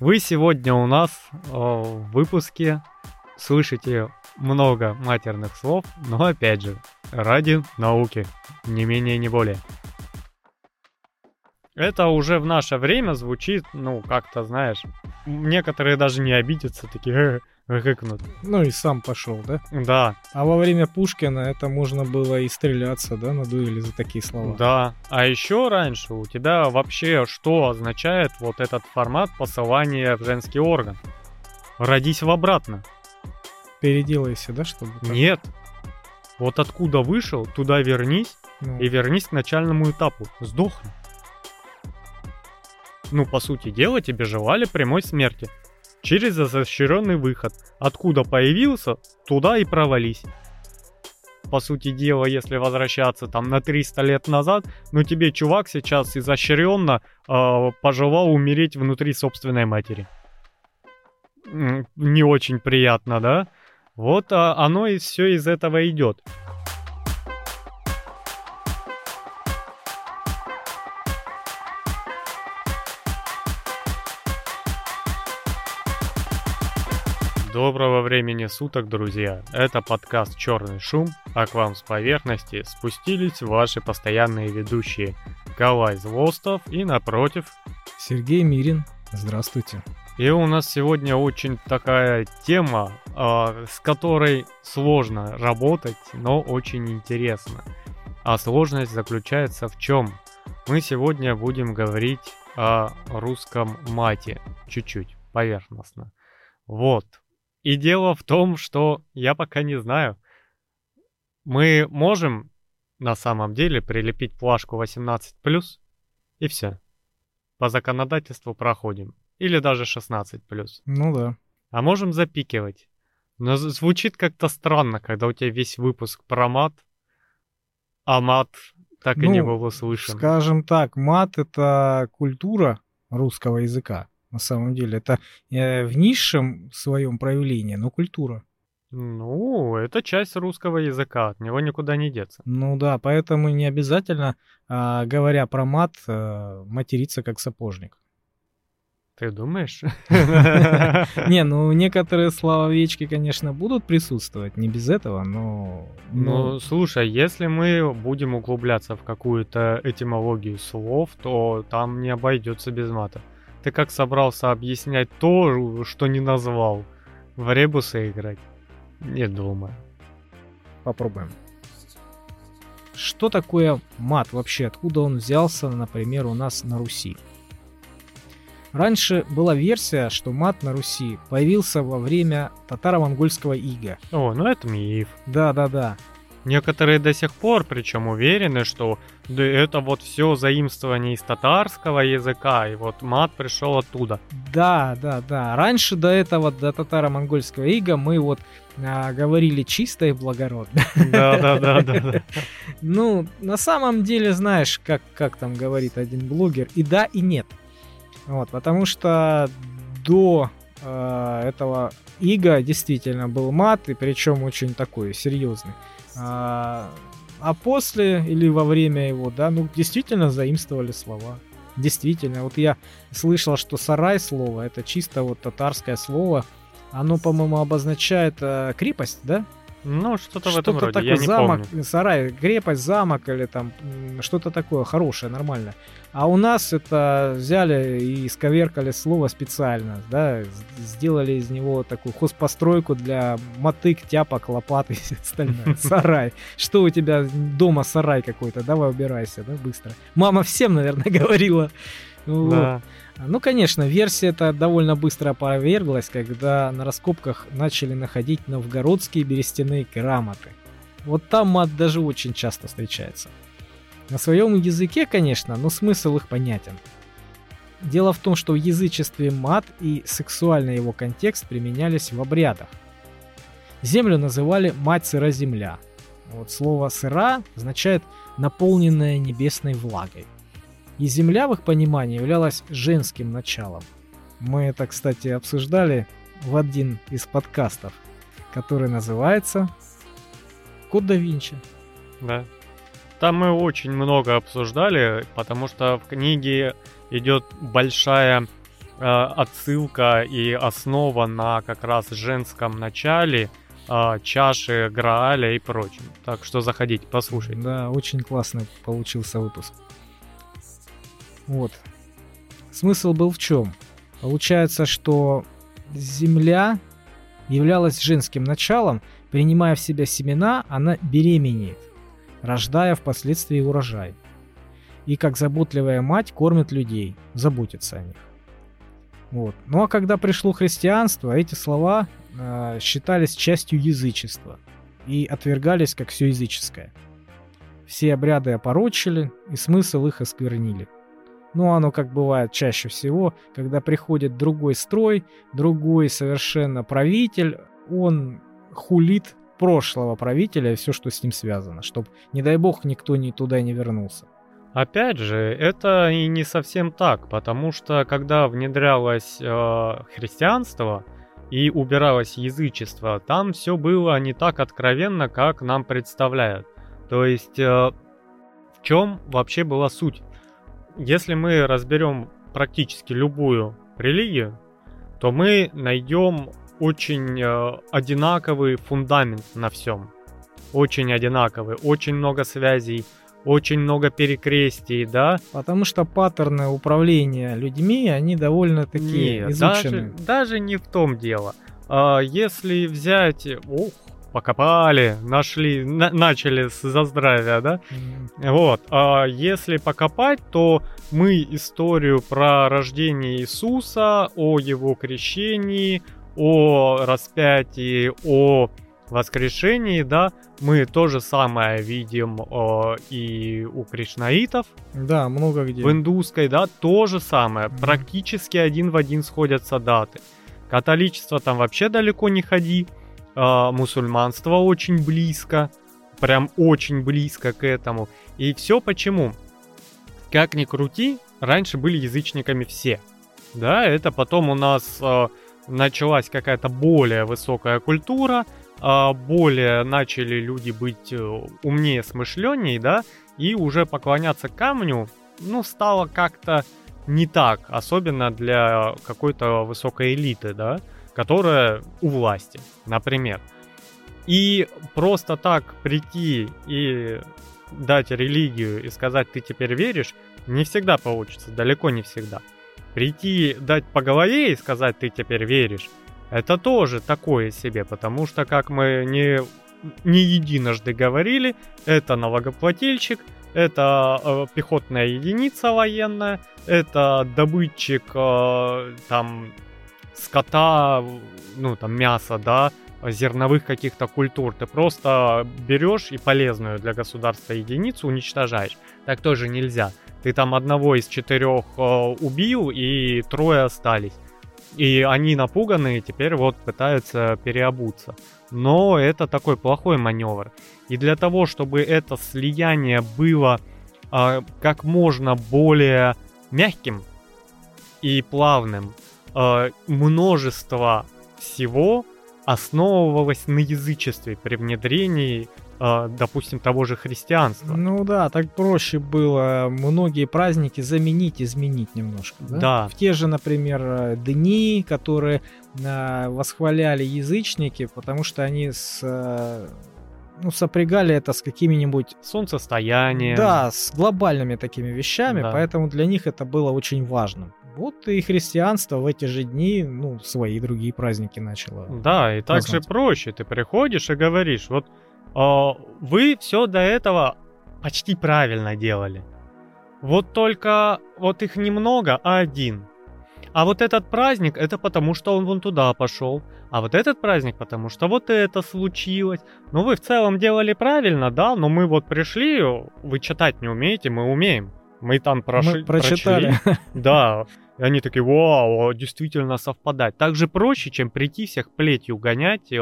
Вы сегодня у нас э, в выпуске слышите много матерных слов, но опять же, ради науки, не менее, не более. Это уже в наше время звучит, ну, как-то, знаешь, некоторые даже не обидятся, такие «Э, гыкнут. Ну и сам пошел, да? Да, А во время Пушкина это можно было и стреляться, да, на дуэли за такие слова. да. А еще раньше у тебя вообще что означает вот этот формат посылания в женский орган? Родись в обратно. Переделайся, да, чтобы... так? Нет. Вот откуда вышел, туда вернись Ну, и вернись к начальному этапу. Сдохни. Ну, по сути дела, тебе желали прямой смерти. Через изощренный выход. Откуда появился, туда и провались. По сути дела, если возвращаться там на 300 лет назад, ну тебе чувак сейчас изощренно э, пожелал умереть внутри собственной матери. Не очень приятно, да? Вот а, оно и все из этого идет. Доброго времени суток, друзья! Это подкаст «Черный шум», а к вам с поверхности спустились ваши постоянные ведущие Калай Злостов и напротив. Сергей Мирин, здравствуйте. И у нас сегодня очень такая тема, а, с которой сложно работать, но очень интересно. А сложность заключается в чем? Мы сегодня будем говорить о русском мате, чуть-чуть, поверхностно. Вот. И дело в том, что я пока не знаю. Мы можем на самом деле прилепить плашку 18+, и все. По законодательству проходим. Или даже 16+. Ну да. А можем запикивать. Но звучит как-то странно, когда у тебя весь выпуск про мат, а мат так и не Ну, был услышан. Скажем так, мат — это культура русского языка. На самом деле, это э, в низшем своем проявлении, но культура. Ну, это часть русского языка, от него никуда не деться. Ну да, поэтому не обязательно, а, говоря про мат, а, материться как сапожник. Ты думаешь? Не, ну некоторые словечки, конечно, будут присутствовать, не без этого, но... Ну, слушай, если мы будем углубляться в какую-то этимологию слов, то там не обойдется без мата. Ты как собрался объяснять то, что не назвал? В ребусы играть? Не думаю. попробуем. Что такое мат вообще? Откуда он взялся, например, у нас на Руси? Раньше была версия, что мат на Руси появился во время татаро-монгольского ига. О, ну это миф. Да-да-да. Некоторые до сих пор, причем уверены, что да это вот все заимствование из татарского языка, и вот мат пришел оттуда. Да, да, да. Раньше до этого, до татаро-монгольского ига, мы вот а, говорили чисто и благородно. Да, да, да, да, да. Ну, на самом деле, знаешь, как, как там говорит один блогер, и да, и нет. Вот, потому что до э, этого ига действительно был мат, и причем очень такой серьезный. А, а после или во время его, да, ну, действительно заимствовали слова. Действительно, вот я слышал, что сарай слово, это чисто вот татарское слово, оно, по-моему, обозначает э, крепость, да? Ну, что-то в этом роде, такое, я не замок, помню. сарай, крепость, замок или там что-то такое хорошее, нормальное. А у нас это взяли и исковеркали слово специально, да, сделали из него такую хозпостройку для мотык, тяпок, лопат и все остальное. Сарай. Что у тебя дома сарай какой-то, давай убирайся, да, быстро. Мама всем, наверное, говорила. Вот. Ну, конечно, версия эта довольно быстро опроверглась, когда на раскопках начали находить новгородские берестяные грамоты. Вот там мат даже очень часто встречается. На своем языке, конечно, но смысл их понятен. Дело в том, что в язычестве мат и сексуальный его контекст применялись в обрядах. Землю называли мать сыра земля. Вот слово сыра означает наполненная небесной влагой. И земля в их понимании являлась женским началом. Мы это, кстати, обсуждали в один из подкастов, который называется Код да Винчи. Да. Там мы очень много обсуждали, потому что в книге идет большая отсылка и основа на как раз женском начале, э, чаши Грааля и прочем. Так что заходите, послушайте. Да, очень классный получился выпуск. Вот. Смысл был в чем? Получается, что Земля являлась женским началом, принимая в себя семена, она беременеет, рождая впоследствии урожай. И как заботливая мать кормит людей, заботится о них. Вот. Ну а когда пришло христианство, эти слова э, считались частью язычества и отвергались как все языческое. Все обряды опорочили и смысл их осквернили. Ну, оно как бывает чаще всего, когда приходит другой строй, другой совершенно правитель, он хулит прошлого правителя и все, что с ним связано, чтобы, не дай бог, никто ни туда не вернулся. Опять же, это и не совсем так, потому что когда внедрялось э, христианство и убиралось язычество, там все было не так откровенно, как нам представляют. То есть, э, в чем вообще была суть? Если мы разберем практически любую религию, то мы найдем очень э, одинаковый фундамент на всем. Очень одинаковый, очень много связей, очень много перекрестий, да? Потому что паттерны управления людьми, они довольно такие Нет, изучены. Даже, даже не в том дело. А, если взять... Ух, покопали, нашли, на, начали с за здравия, да? Mm. Вот. А если покопать, то мы историю про рождение Иисуса, о его крещении, о распятии, о воскрешении, да, мы то же самое видим э, и у кришнаитов. Да, много где. В индусской, да, то же самое. Mm-hmm. Практически один в один сходятся даты. Католичество там вообще далеко не ходи. Э, мусульманство очень близко. Прям очень близко к этому. И все почему? Как ни крути, раньше были язычниками все. Да, это потом у нас э, началась какая-то более высокая культура, а, более начали люди быть э, умнее, смышленней, да, и уже поклоняться камню, ну, стало как-то не так, особенно для какой-то высокой элиты, да, которая у власти, например. И просто так прийти и дать религию и сказать, ты теперь веришь, не всегда получится, далеко не всегда. Прийти, дать по голове и сказать, ты теперь веришь, это тоже такое себе, потому что, как мы не, не единожды говорили, это налогоплательщик, это э, пехотная единица военная, это добытчик э, там скота, ну там мяса, да, зерновых каких-то культур. Ты просто берешь и полезную для государства единицу уничтожаешь. Так тоже нельзя. Ты там одного из четырех э, убил и трое остались. И они напуганные теперь вот пытаются переобуться. Но это такой плохой маневр. И для того, чтобы это слияние было э, как можно более мягким и плавным, э, множество всего основывалось на язычестве при внедрении а, допустим, того же христианства. Ну да, так проще было многие праздники заменить, изменить немножко. Да. да. В те же, например, дни, которые а, восхваляли язычники, потому что они с а, ну, сопрягали это с какими-нибудь... Солнцестоянием. Да, с глобальными такими вещами, да. поэтому для них это было очень важным. Вот и христианство в эти же дни, ну, свои другие праздники начало. Да, и также проще. Ты приходишь и говоришь, вот а, вы все до этого почти правильно делали. Вот только вот их немного, а один. А вот этот праздник, это потому что он вон туда пошел. А вот этот праздник, потому что вот это случилось. Ну вы в целом делали правильно, да, но мы вот пришли, вы читать не умеете, мы умеем. Мы там прошли, мы прочитали. Прочли, да, и они такие, вау, действительно совпадать. Так же проще, чем прийти всех плетью гонять,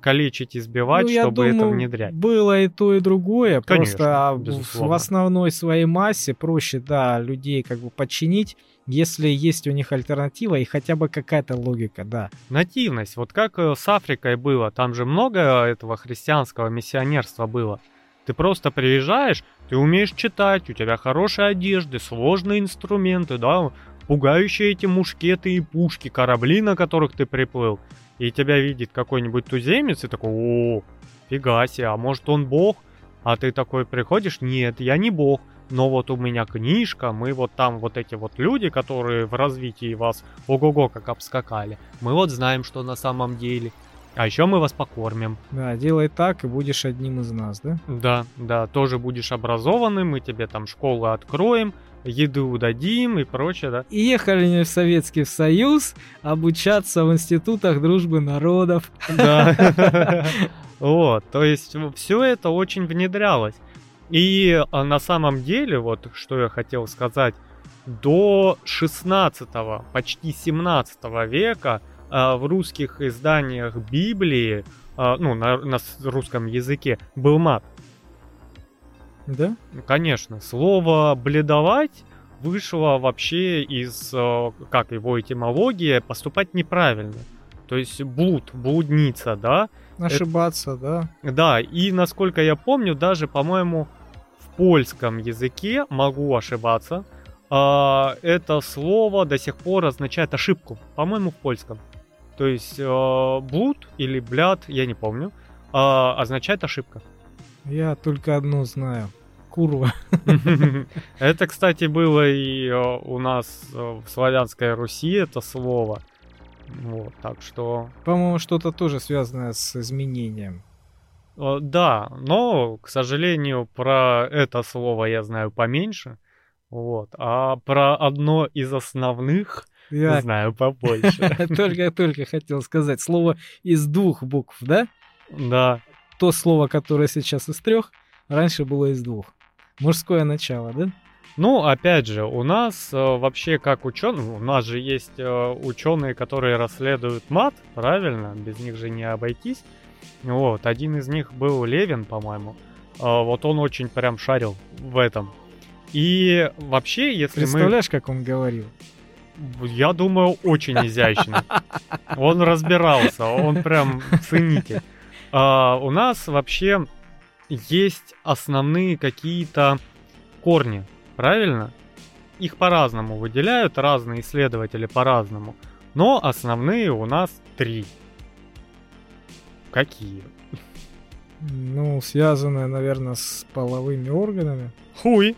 калечить, избивать, ну, чтобы думаю, это внедрять. Было и то, и другое. Конечно, Просто безусловно. в основной своей массе проще, да, людей как бы подчинить, если есть у них альтернатива и хотя бы какая-то логика, да. Нативность. Вот как э, с Африкой было, там же много этого христианского миссионерства было. Ты просто приезжаешь, ты умеешь читать, у тебя хорошие одежды, сложные инструменты, да, пугающие эти мушкеты и пушки, корабли, на которых ты приплыл. И тебя видит какой-нибудь туземец и такой, о, фига себе, а может он бог? А ты такой приходишь, нет, я не бог, но вот у меня книжка, мы вот там вот эти вот люди, которые в развитии вас ого-го как обскакали, мы вот знаем, что на самом деле. А еще мы вас покормим. Да, делай так, и будешь одним из нас, да? Да, да, тоже будешь образованным, мы тебе там школу откроем, еду дадим и прочее, да. И ехали они в Советский Союз обучаться в институтах дружбы народов. Да. Вот, то есть все это очень внедрялось. И а, на самом деле, вот что я хотел сказать, до 16 почти 17 века а, в русских изданиях Библии, а, ну, на, на русском языке, был мат. Да? Конечно. Слово «бледовать» вышло вообще из, как его этимология, поступать неправильно. То есть блуд, блудница, да? Ошибаться, Это... да. Да, и насколько я помню, даже, по-моему, в польском языке, могу ошибаться, это слово до сих пор означает ошибку. По-моему, в польском. То есть э, блуд или бляд, я не помню, э, означает ошибка. Я только одно знаю. Курва. Это, кстати, было и э, у нас э, в славянской Руси это слово. Вот, так что... По-моему, что-то тоже связанное с изменением. Э, да, но, к сожалению, про это слово я знаю поменьше. Вот. А про одно из основных я знаю побольше. Только-только хотел сказать. Слово из двух букв, да? Да. То слово, которое сейчас из трех, раньше было из двух. Мужское начало, да? Ну, опять же, у нас э, вообще как ученые, у нас же есть э, ученые, которые расследуют мат, правильно? Без них же не обойтись. Вот, один из них был Левин, по-моему. Э, вот он очень прям шарил в этом. И вообще, если Представляешь, мы... как он говорил? Я думаю, очень изящно. Он разбирался, он прям ценитель. А, у нас вообще есть основные какие-то корни, правильно? Их по-разному выделяют, разные исследователи по-разному. Но основные у нас три. Какие? Ну, связанные, наверное, с половыми органами. Хуй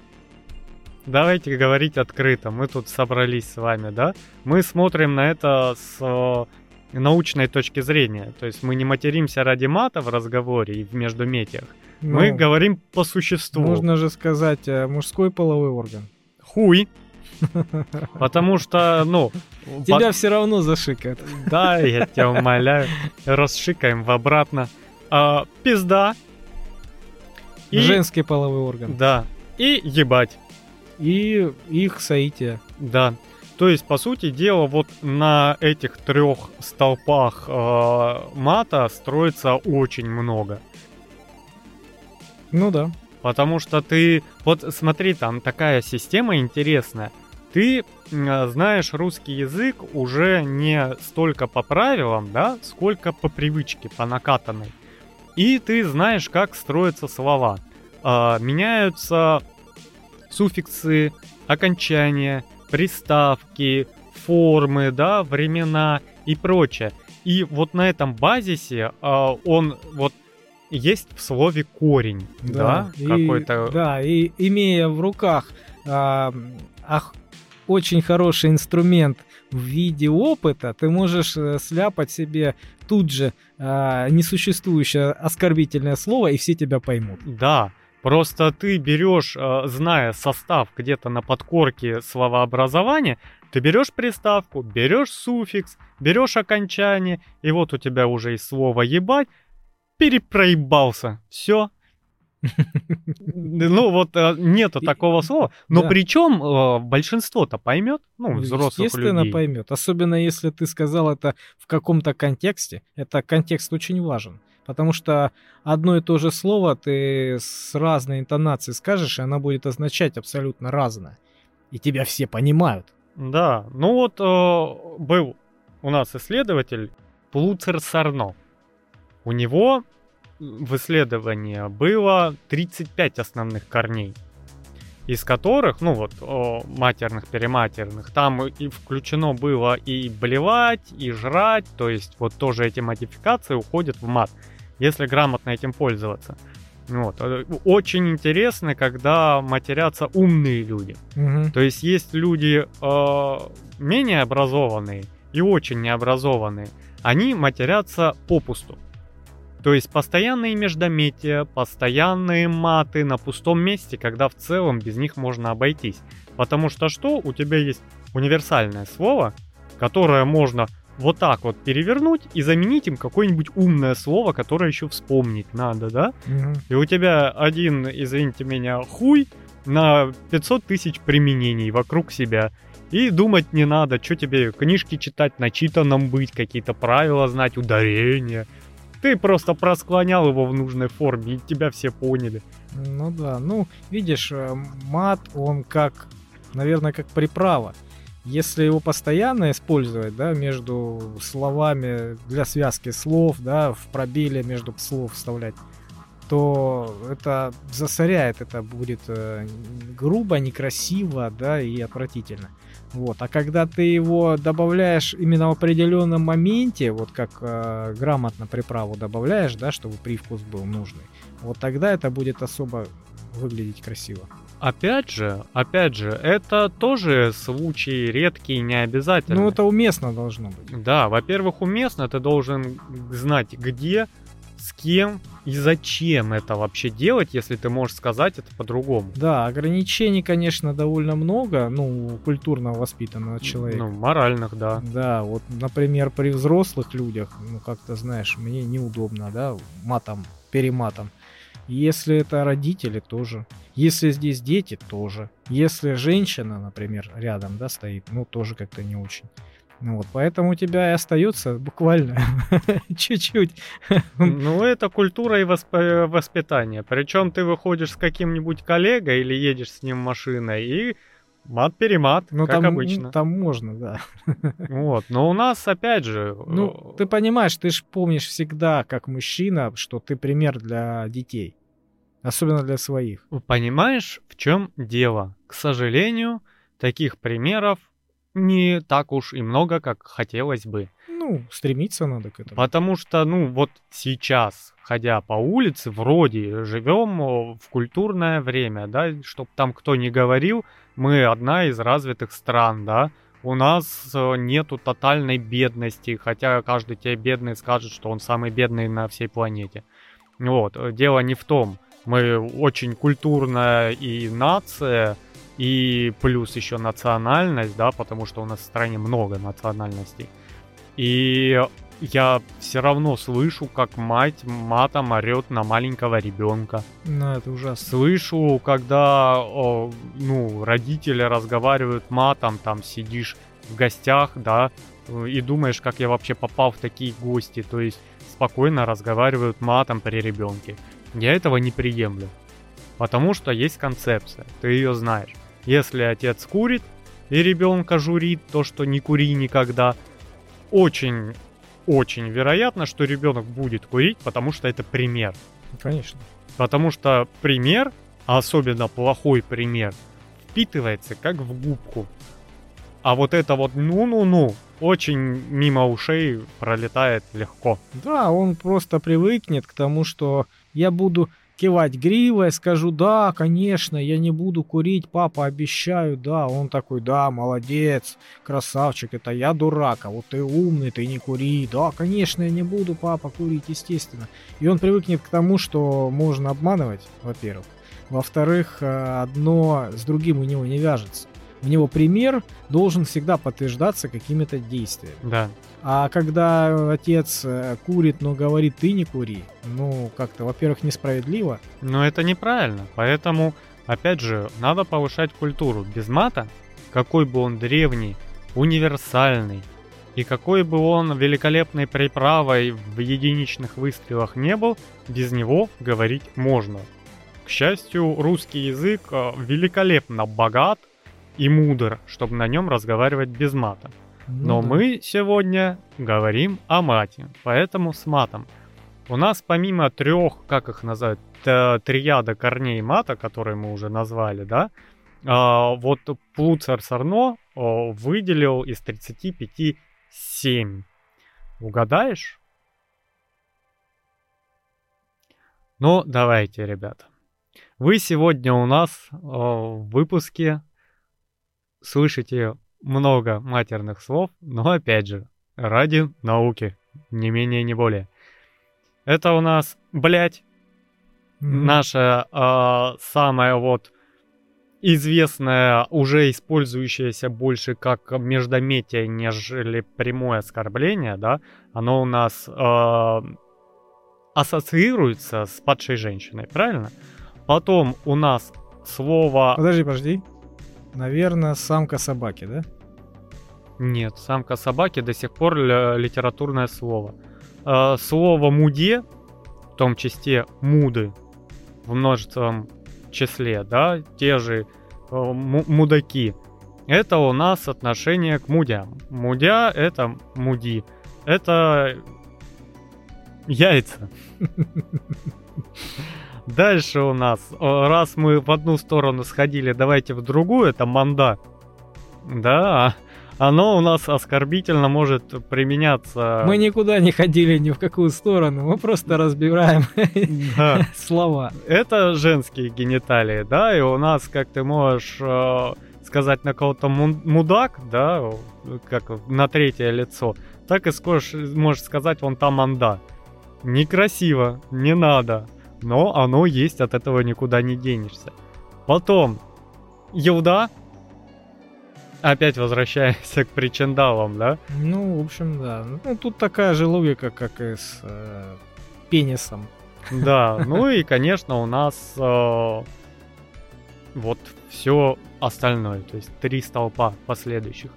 давайте говорить открыто. Мы тут собрались с вами, да? Мы смотрим на это с э, научной точки зрения. То есть мы не материмся ради мата в разговоре и в междуметиях. Ну, мы говорим по существу. Можно же сказать э, мужской половой орган. Хуй. Потому что, ну... Тебя все равно зашикают. Да, я тебя умоляю. Расшикаем в обратно. А, пизда. И... Женский половой орган. Да. И ебать и их соитие. Да. То есть, по сути дела, вот на этих трех столпах э, мата строится очень много. Ну да. Потому что ты... Вот смотри, там такая система интересная. Ты э, знаешь русский язык уже не столько по правилам, да, сколько по привычке, по накатанной. И ты знаешь, как строятся слова. Э, меняются суффиксы, окончания, приставки, формы, да, времена и прочее. И вот на этом базисе э, он вот есть в слове корень, да, да какой-то. Да, и имея в руках э, ах, очень хороший инструмент в виде опыта, ты можешь э, сляпать себе тут же э, несуществующее оскорбительное слово, и все тебя поймут. Да, Просто ты берешь, э, зная состав где-то на подкорке словообразования, ты берешь приставку, берешь суффикс, берешь окончание, и вот у тебя уже и слово ебать, перепроебался. Все. Ну вот э, нету такого слова, но причем э, большинство-то поймет, ну взрослых Естественно поймет, особенно если ты сказал это в каком-то контексте, это контекст очень важен. Потому что одно и то же слово ты с разной интонацией скажешь, и оно будет означать абсолютно разное. И тебя все понимают. Да, ну вот э, был у нас исследователь Плуцер Сарно. У него в исследовании было 35 основных корней. из которых, ну вот, о, матерных, перематерных, там и включено было и блевать, и жрать, то есть вот тоже эти модификации уходят в мат, если грамотно этим пользоваться. Вот. Э, очень интересно, когда матерятся умные люди. Мгм. То есть есть люди э, менее образованные и очень необразованные. Они матерятся попусту. То есть постоянные междометия, постоянные маты на пустом месте, когда в целом без них можно обойтись. Потому что что? У тебя есть универсальное слово, которое можно вот так вот перевернуть и заменить им какое-нибудь умное слово, которое еще вспомнить надо, да? Мгм. И у тебя один, извините меня, хуй на 500 тысяч применений вокруг себя. И думать не надо, что тебе книжки читать, начитанным быть, какие-то правила знать, ударения. Ты просто просклонял его в нужной форме, и тебя все поняли. Ну да, ну, видишь, э, мат, он как, наверное, как приправа. Если его постоянно использовать, да, между словами для связки слов, да, в пробеле между слов вставлять, то это засоряет, это будет э, грубо, некрасиво, да, и отвратительно. Вот. А когда ты его добавляешь именно в определенном моменте, вот как э, грамотно приправу добавляешь, да, чтобы привкус был нужный, вот тогда это будет особо выглядеть красиво. Опять же, опять же, это тоже случаи редкие, не обязательно. Ну, это уместно должно быть. Да, во-первых, уместно, ты должен знать, где, с кем и зачем это вообще делать, если ты можешь сказать это по-другому. Да, ограничений, конечно, довольно много, ну, культурно воспитанного человека. Ну, моральных, да. Да, вот, например, при взрослых людях, ну, как-то, знаешь, мне неудобно, да, матом, перематом. Если это родители, тоже. Если здесь дети, тоже. Если женщина, например, рядом, да, стоит, ну, тоже как-то не очень. Ну вот, поэтому у тебя и остается буквально чуть-чуть. Ну, это культура и восп- воспитание. Причем ты выходишь с каким-нибудь коллегой или едешь с ним машиной и мат-перемат, Ну, как там, обычно. там можно, да. Вот. Но у нас, опять же... Ну, э, ты понимаешь, ты же помнишь всегда, как мужчина, что ты пример для детей. Особенно для своих. Понимаешь, в чем дело? К сожалению, таких примеров не так уж и много, как хотелось бы. Ну, стремиться надо к этому. Потому что, ну, вот сейчас, ходя по улице, вроде живем в культурное время, да, чтоб там кто ни говорил, мы одна из развитых стран, да, у нас нету тотальной бедности, хотя каждый тебе бедный скажет, что он самый бедный на всей планете. Вот, дело не в том. Мы очень культурная и нация, и плюс еще национальность, да, потому что у нас в стране много национальностей. И я все равно слышу, как мать матом орет на маленького ребенка. Ну, это ужасно. Слышу, когда о, ну, родители разговаривают матом, там сидишь в гостях, да, и думаешь, как я вообще попал в такие гости. То есть спокойно разговаривают матом при ребенке. Я этого не приемлю. Потому что есть концепция, ты ее знаешь. Если отец курит и ребенка журит то, что не кури никогда, очень, очень вероятно, что ребенок будет курить, потому что это пример. Конечно. Потому что пример, а особенно плохой пример, впитывается как в губку. А вот это вот ну-ну-ну очень мимо ушей пролетает легко. Да, он просто привыкнет к тому, что я буду кивать гривой, скажу, да, конечно, я не буду курить, папа, обещаю, да. Он такой, да, молодец, красавчик, это я дурак, а вот ты умный, ты не кури. Да, конечно, я не буду, папа, курить, естественно. И он привыкнет к тому, что можно обманывать, во-первых. Во-вторых, э, одно с другим у него не вяжется. У него пример должен всегда подтверждаться какими-то действиями. Да. А когда отец э, курит, но говорит, ты не кури, ну, как-то, во-первых, несправедливо. Но это неправильно. Поэтому, опять же, надо повышать культуру. Без мата, какой бы он древний, универсальный, и какой бы он великолепной приправой в единичных выстрелах не был, без него говорить можно. К счастью, русский язык э, великолепно богат и мудр, чтобы на нем разговаривать без мата. Ну Но да. мы сегодня говорим о мате, поэтому с матом. У нас помимо трех, как их называют, т- триада корней мата, которые мы уже назвали, да, А, вот Плуцер Сарно выделил из 35 7. Угадаешь? Ну, давайте, ребята. Вы сегодня у нас в выпуске слышите много матерных слов, но опять же, ради науки, не менее, не более. Это у нас, блядь, mm-hmm. наша э, самая вот известная, уже использующаяся больше как междометие, нежели прямое оскорбление, да, оно у нас э, ассоциируется с падшей женщиной, правильно? Потом у нас слово... Подожди, подожди. Наверное, самка собаки, да? Нет, самка собаки до сих пор литературное слово. Э, слово муде, в том числе муды, в множественном числе, да, те же э, мудаки. Это у нас отношение к мудям. Мудя это муди. Это яйца. Дальше у нас, раз мы в одну сторону сходили, давайте в другую, это манда. Да, оно у нас оскорбительно может применяться. Мы никуда не ходили ни в какую сторону, мы просто разбираем да. слова. Это женские гениталии, да, и у нас, как ты можешь э, сказать на кого-то мудак, да, как на третье лицо, так и скажешь, можешь сказать вон там анда. Некрасиво, не надо, но оно есть, от этого никуда не денешься. Потом, Елда, Опять возвращаемся к причиндалам, да? Ну, в общем, да. Ну, тут такая же логика, как и с э, пенисом. Да, ну и, конечно, у нас э, вот все остальное, то есть три столпа последующих.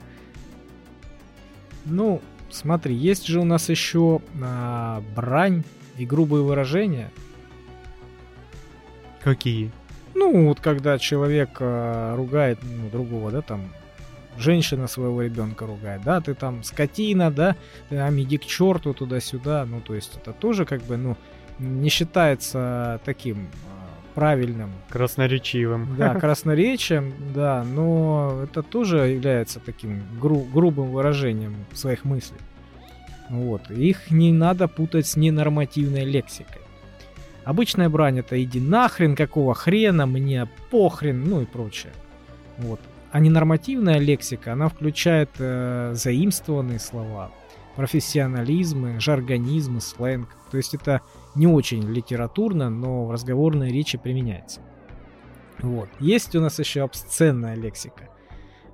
Ну, смотри, есть же у нас еще э, брань и грубые выражения. Какие? Ну, вот когда человек э, ругает ну, другого, да, там, женщина своего ребенка ругает, да, ты там скотина, да, ты там иди к черту туда-сюда, ну, то есть это тоже как бы, ну, не считается таким а, правильным. Красноречивым. Да, красноречием, да, но это тоже является таким гру- грубым выражением своих мыслей. Вот. Их не надо путать с ненормативной лексикой. Обычная брань это иди нахрен, какого хрена, мне похрен, ну и прочее. Вот. А ненормативная лексика, она включает э, заимствованные слова, профессионализмы, жаргонизмы, сленг. То есть это не очень литературно, но в разговорной речи применяется. Вот. Есть у нас еще обсценная лексика.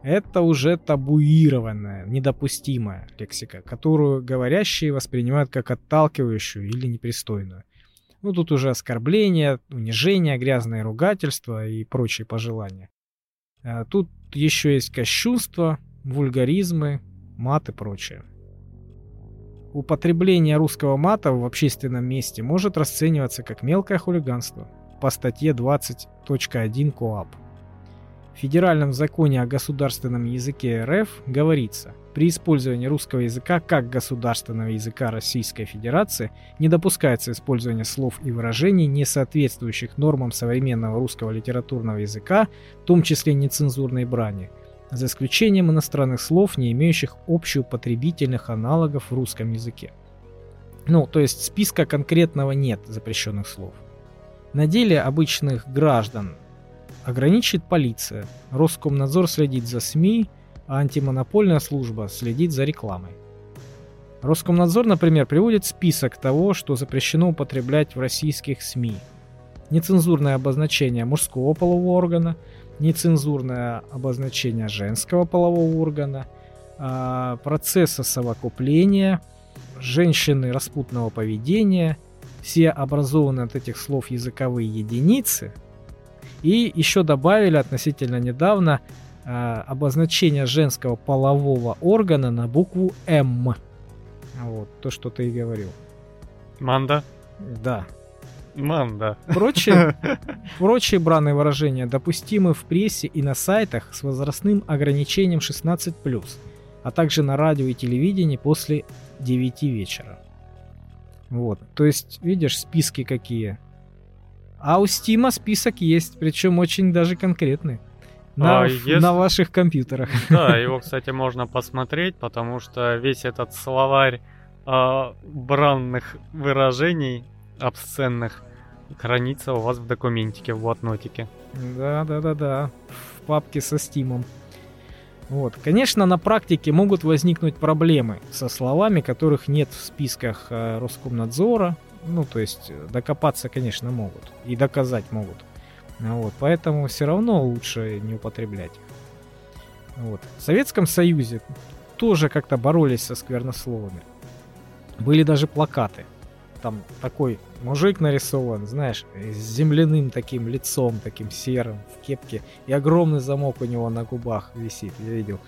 Это уже табуированная, недопустимая лексика, которую говорящие воспринимают как отталкивающую или непристойную. Ну, тут уже оскорбления, унижение, грязное ругательство и прочие пожелания. А тут еще есть кощунство, вульгаризмы, мат и прочее. Употребление русского мата в общественном месте может расцениваться как мелкое хулиганство по статье 20.1 КоАП. В Федеральном законе о государственном языке РФ говорится, при использовании русского языка как государственного языка Российской Федерации не допускается использование слов и выражений, не соответствующих нормам современного русского литературного языка, в том числе нецензурной брани, за исключением иностранных слов, не имеющих общеупотребительных аналогов в русском языке. Ну, то есть списка конкретного нет запрещенных слов. На деле обычных граждан ограничит полиция. Роскомнадзор следит за СМИ, а антимонопольная служба следит за рекламой. Роскомнадзор, например, приводит список того, что запрещено употреблять в российских СМИ. Нецензурное обозначение мужского полового органа, нецензурное обозначение женского полового органа, а, процесса совокупления, женщины распутного поведения, все образованные от этих слов языковые единицы – и еще добавили относительно недавно э, обозначение женского полового органа на букву М. Вот, то, что ты и говорил. Манда? Да. Манда. Прочие, прочие бранные выражения допустимы в прессе и на сайтах с возрастным ограничением 16+, а также на радио и телевидении после 9 вечера. Вот, то есть, видишь, списки какие. А у Стима список есть, причем очень даже конкретный. на, А, если- на ваших компьютерах. Да, его, кстати, можно посмотреть, потому что весь этот словарь а, бранных выражений обсценных хранится у вас в документике, в блокнотике. Да, да, да, да. В папке со стимом. Вот. Конечно, на практике могут возникнуть проблемы со словами, которых нет в списках э, Роскомнадзора. Ну, то есть э, докопаться, конечно, могут. И доказать могут. Ну Вот. Поэтому все равно лучше не употреблять их. Вот. В Советском Союзе тоже как-то боролись со сквернословами. Были даже плакаты. Там такой мужик нарисован, знаешь, с земляным таким лицом, таким серым, в кепке. И огромный замок у него на губах висит, я видел.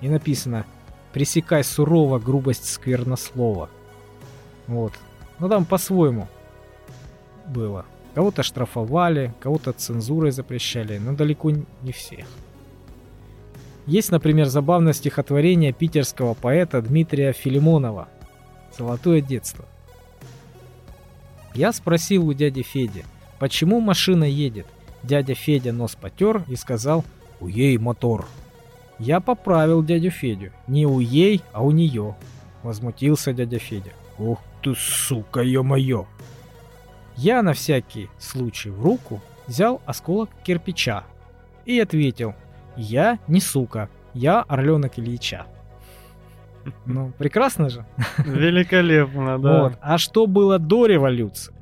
И написано «Пресекай сурово грубость сквернослова». Вот. Ну там по-своему было. Кого-то штрафовали, кого-то цензурой запрещали, но далеко не всех. Есть, например, забавное стихотворение питерского поэта Дмитрия Филимонова «Золотое детство». Я спросил у дяди Феди, почему машина едет. Дядя Федя нос потер и сказал «У ей мотор». Я поправил дядю Федю. Не у ей, а у нее. Возмутился дядя Федя. Ух ты, сука, ё-моё. Я на всякий случай в руку взял осколок кирпича и ответил «Я не сука, я орленок Ильича». Ну, прекрасно же. Великолепно, да. Вот. А что было до революции?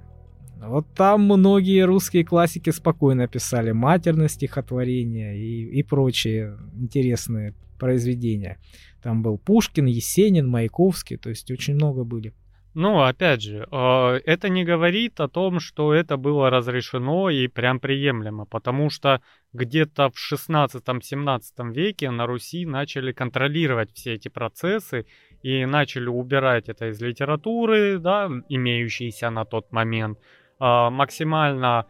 Вот там многие русские классики спокойно писали матерные стихотворения и, и прочие интересные произведения. Там был Пушкин, Есенин, Маяковский, то есть очень много были. Ну, опять же, э, это не говорит о том, что это было разрешено и прям приемлемо, потому что где-то в 16-17 веке на Руси начали контролировать все эти процессы и начали убирать это из литературы, да, имеющейся на тот момент, А, максимально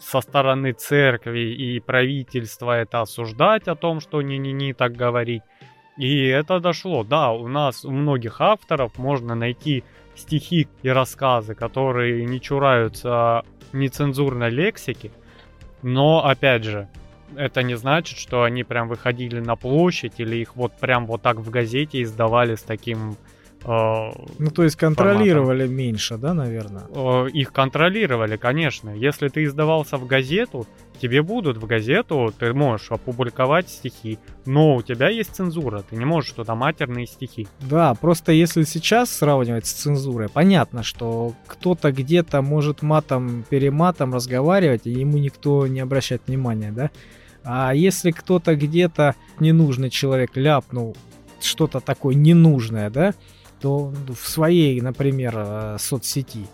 со стороны церкви и правительства это осуждать о том, что не-не-не так говорить. И это дошло. Да, у нас у многих авторов можно найти стихи и рассказы, которые не чураются нецензурной лексики, но, опять же, это не значит, что они прям выходили на площадь или их вот прям вот так в газете издавали с таким... э, Ну, то есть контролировали меньше, да, наверное? э, их контролировали, конечно. Если ты издавался в газету, тебе будут в газету, ты можешь опубликовать стихи, но у тебя есть цензура, ты не можешь туда матерные стихи. Да, просто если сейчас сравнивать с цензурой, понятно, что кто-то где-то может матом, перематом разговаривать, и ему никто не обращает внимания, да? А если кто-то где-то ненужный человек ляпнул что-то такое ненужное, да, то в своей, например, э, соцсети,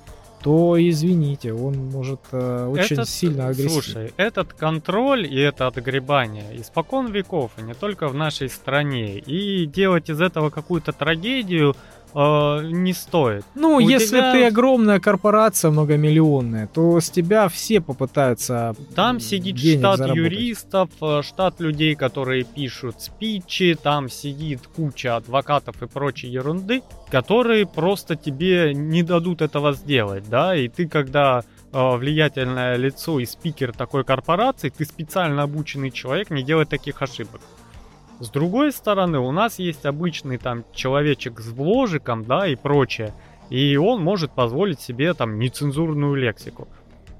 то извините, он может э, очень Этот- сильно агрессивно. Слушай, этот контроль и это отгребание испокон веков, и не только в нашей стране. И делать из этого какую-то трагедию э, не стоит. Ну, У если тебя- ты огромная корпорация многомиллионная, то с тебя все попытаются Там сидит штат заработать. юристов, э, штат людей, которые пишут спичи, там сидит куча адвокатов и прочей ерунды, которые просто тебе не дадут этого сделать, да, и ты когда э, влиятельное лицо и спикер такой корпорации, ты специально обученный человек не делать таких ошибок. С другой стороны, у нас есть обычный там человечек с вложиком, да, и прочее, и он может позволить себе там нецензурную лексику.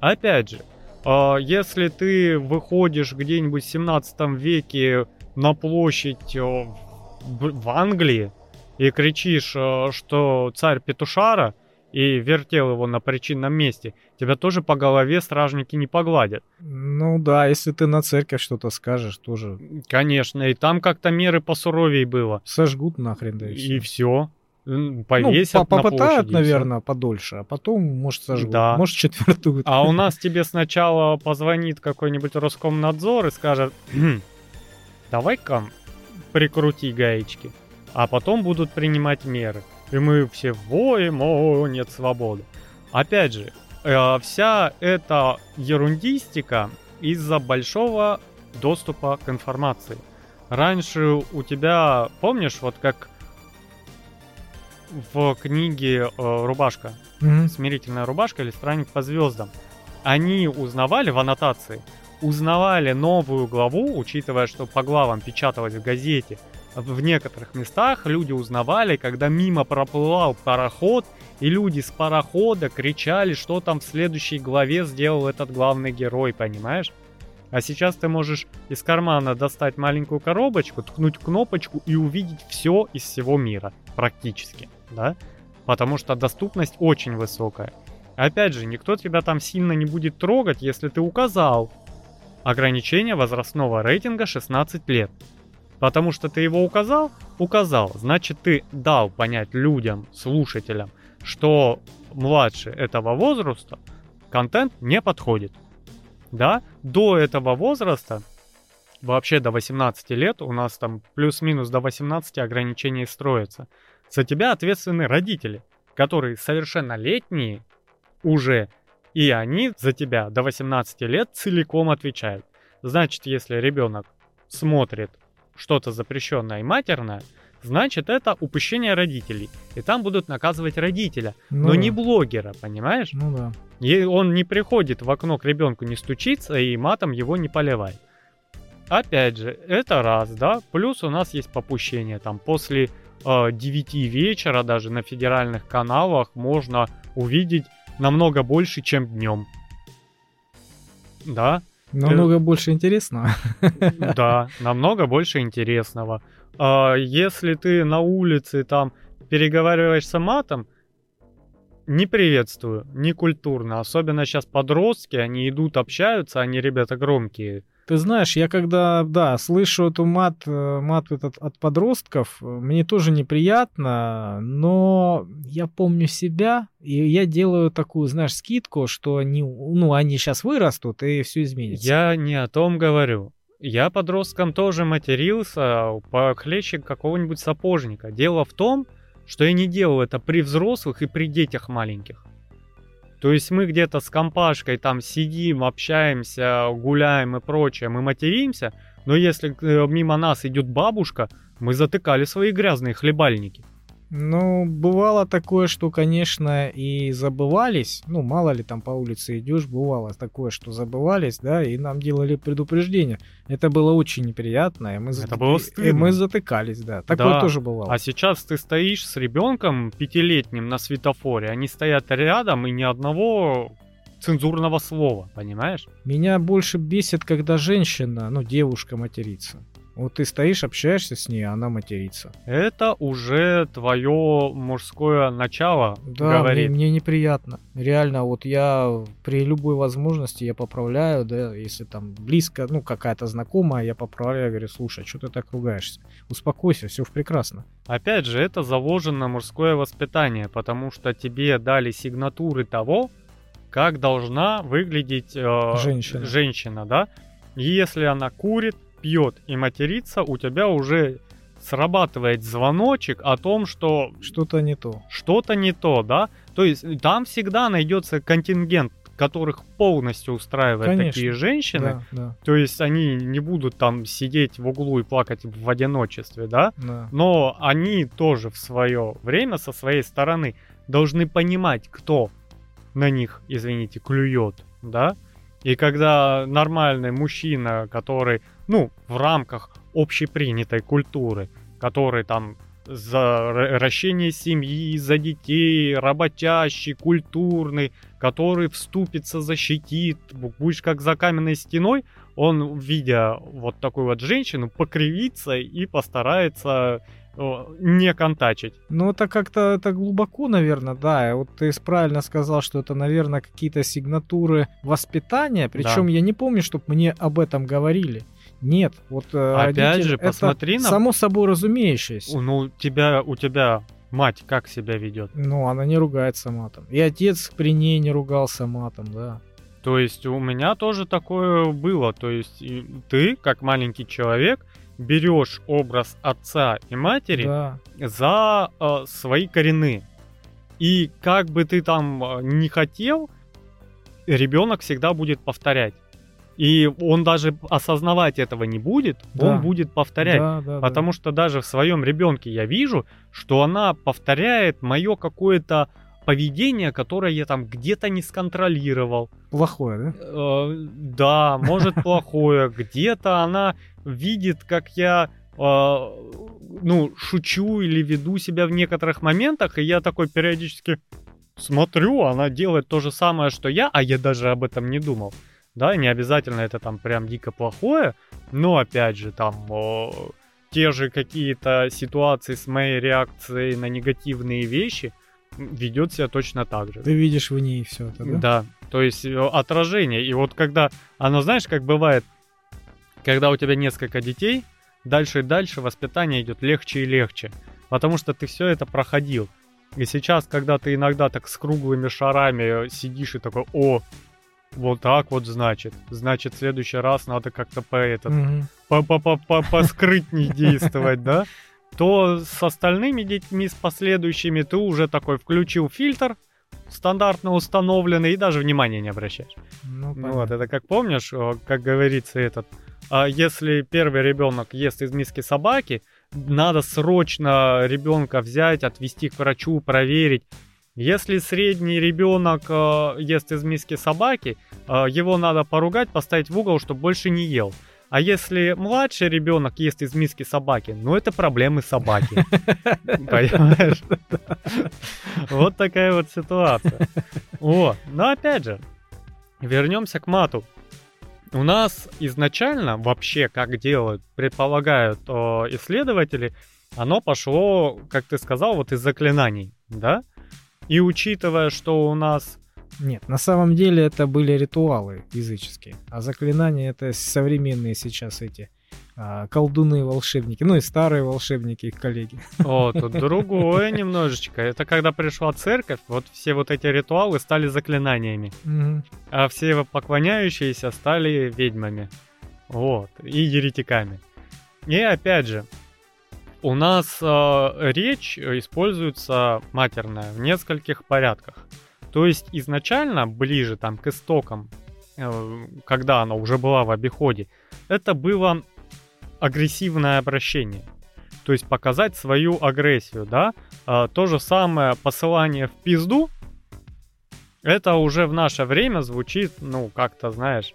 Опять же, а, если ты выходишь где-нибудь в 17 веке на площадь э, в Англии и кричишь, э, что царь Петушара и вертел его на причинном месте, тебя тоже по голове стражники не погладят. Ну да, если ты на церковь что-то скажешь, тоже Конечно, и там как-то меры посуровей было. сожгут нахрен, да и И всё. все. Ну, Повесят по- на попытают, площади, и всё. наверное, подольше, а потом, может, сожгут. Да. Может, четвертуют. А у нас тебе сначала позвонит какой-нибудь Роскомнадзор и скажет, «Хм, давай-ка прикрути гаечки, а потом будут принимать меры. И мы все воем, о, нет свободы. Опять же, э, вся эта ерундистика из-за большого доступа к информации. Раньше у тебя, помнишь, вот как в книге э, «Рубашка», смирительная рубашка или странник по звездам. Они узнавали в аннотации узнавали новую главу, учитывая, что по главам печаталось в газете, в некоторых местах люди узнавали, когда мимо проплывал пароход, и люди с парохода кричали, что там в следующей главе сделал этот главный герой, понимаешь? А сейчас ты можешь из кармана достать маленькую коробочку, ткнуть кнопочку и увидеть все из всего мира, практически, да? Потому что доступность очень высокая. Опять же, никто тебя там сильно не будет трогать, если ты указал ограничение возрастного рейтинга 16 лет. Потому что ты его указал? Указал. Значит, ты дал понять людям, слушателям, что младше этого возраста контент не подходит. Да, до этого возраста, вообще до 18 лет, у нас там плюс-минус до 18 ограничений строятся. За тебя ответственны родители, которые совершеннолетние уже, и они за тебя до 18 лет целиком отвечают. Значит, если ребенок смотрит что-то запрещенное и матерное, значит это упущение родителей. И там будут наказывать родителя, ну, но да. не блогера, понимаешь? Ну да. И он не приходит в окно к ребенку, не стучится и матом его не поливает. Опять же, это раз, да. Плюс у нас есть попущение. Там после э, 9 вечера даже на федеральных каналах можно увидеть намного больше, чем днем. Да. Намного больше интересного. Да, намного больше интересного. А если ты на улице там переговариваешься матом, не приветствую, не культурно. Особенно сейчас подростки, они идут, общаются, они ребята громкие. Ты знаешь, я когда, да, слышу эту мат, э, мат этот от подростков, мне тоже неприятно, но я помню себя, и я делаю такую, знаешь, скидку, что они, ну, они сейчас вырастут, и все изменится. Я не о том говорю. Я подростком тоже матерился похлеще какого-нибудь сапожника. Дело в том, что я не делал это при взрослых и при детях маленьких. То есть мы где-то с компашкой там сидим, общаемся, гуляем и прочее, мы материмся, но если э, мимо нас идет бабушка, мы затыкали свои грязные хлебальники. Ну, бывало такое, что, конечно, и забывались. Ну, мало ли там по улице идешь, бывало такое, что забывались, да, и нам делали предупреждение. Это было очень неприятно, и мы, Это было стыдно. и мы затыкались, да. Такое да. тоже бывало. А сейчас ты стоишь с ребенком пятилетним на светофоре, они стоят рядом, и ни одного цензурного слова, понимаешь? Меня больше бесит, когда женщина, ну, девушка матерится. Вот ты стоишь, общаешься с ней, а она матерится. Это уже твое мужское начало да, говорит. Мне, мне неприятно. Реально, вот я при любой возможности я поправляю, да, если там близко, ну, какая-то знакомая, я поправляю, говорю, слушай, что ты так ругаешься? Успокойся, все прекрасно. Опять же, это заложено мужское воспитание, потому что тебе дали сигнатуры того, как должна выглядеть э, женщина. женщина, да? И если она курит, пьет и матерится, у тебя уже срабатывает звоночек о том, что... Что-то не то. Что-то не то, да? То есть там всегда найдется контингент, которых полностью устраивает Конечно. такие женщины. Да, да. То есть они не будут там сидеть в углу и плакать в одиночестве, да? да? Но они тоже в свое время со своей стороны должны понимать, кто на них, извините, клюет, да? И когда нормальный мужчина, который, ну, в рамках общепринятой культуры, который там за ращение семьи, за детей, работящий, культурный, который вступится, защитит, будешь как за каменной стеной, он, видя вот такую вот женщину, покривится и постарается не контачить. Ну, это как-то это глубоко, наверное, да. Вот ты правильно сказал, что это, наверное, какие-то сигнатуры воспитания. Причем да. я не помню, чтобы мне об этом говорили. Нет, вот э, опять родители, же, посмотри это на само собой разумеющееся. Ну, тебя, у тебя мать как себя ведет? Ну, она не ругается матом. И отец при ней не ругался матом, да. То есть у меня тоже такое было. То есть ты, как маленький человек, берешь образ отца и матери да. за э, свои коренные. И как бы ты там э, не хотел, ребенок всегда будет повторять. И он даже осознавать этого не будет, да. он будет повторять. Да, да, потому да. что даже в своем ребенке я вижу, что она повторяет мое какое-то поведение, которое я там где-то не сконтролировал. Плохое, да? Э, да, может плохое. Где-то она видит, как я э, ну, шучу или веду себя в некоторых моментах, и я такой периодически смотрю, она делает то же самое, что я, а я даже об этом не думал. Да, не обязательно это там прям дико плохое, но опять же там э, те же какие-то ситуации с моей реакцией на негативные вещи ведет себя точно так же. Ты видишь в ней все это, да? Да, то есть э, отражение. И вот когда, оно знаешь, как бывает, когда у тебя несколько детей, дальше и дальше воспитание идет легче и легче, потому что ты все это проходил. И сейчас, когда ты иногда так с круглыми шарами сидишь и такой, о, вот так вот значит. Значит, в следующий раз надо как-то по этот, по поскрытней действовать, да? То с остальными детьми, с последующими, ты уже такой включил фильтр, стандартно установленный, и даже внимания не обращаешь. Ну, ну вот, это как помнишь, как говорится этот, а если первый ребенок ест из миски собаки, надо срочно ребенка взять, отвезти к врачу, проверить. Если средний ребенок э, ест из миски собаки, э, его надо поругать, поставить в угол, чтобы больше не ел. А если младший ребенок ест из миски собаки, ну это проблемы собаки. Понимаешь? Вот такая вот ситуация. О, но опять же, вернемся к мату. У нас изначально вообще, как делают, предполагают исследователи, оно пошло, как ты сказал, вот из заклинаний, да? И учитывая, что у нас... Нет, на самом деле это были ритуалы языческие, а заклинания это современные сейчас эти а, колдуны, волшебники, ну и старые волшебники, их коллеги. О, тут другое немножечко. Это когда пришла церковь, вот все вот эти ритуалы стали заклинаниями, угу. а все поклоняющиеся стали ведьмами, вот, и еретиками. И опять же, у нас э, речь используется матерная в нескольких порядках. То есть изначально, ближе там к истокам, э, когда она уже была в обиходе, это было агрессивное обращение. То есть показать свою агрессию, да. Э, то же самое посылание в пизду, это уже в наше время звучит, ну, как-то, знаешь,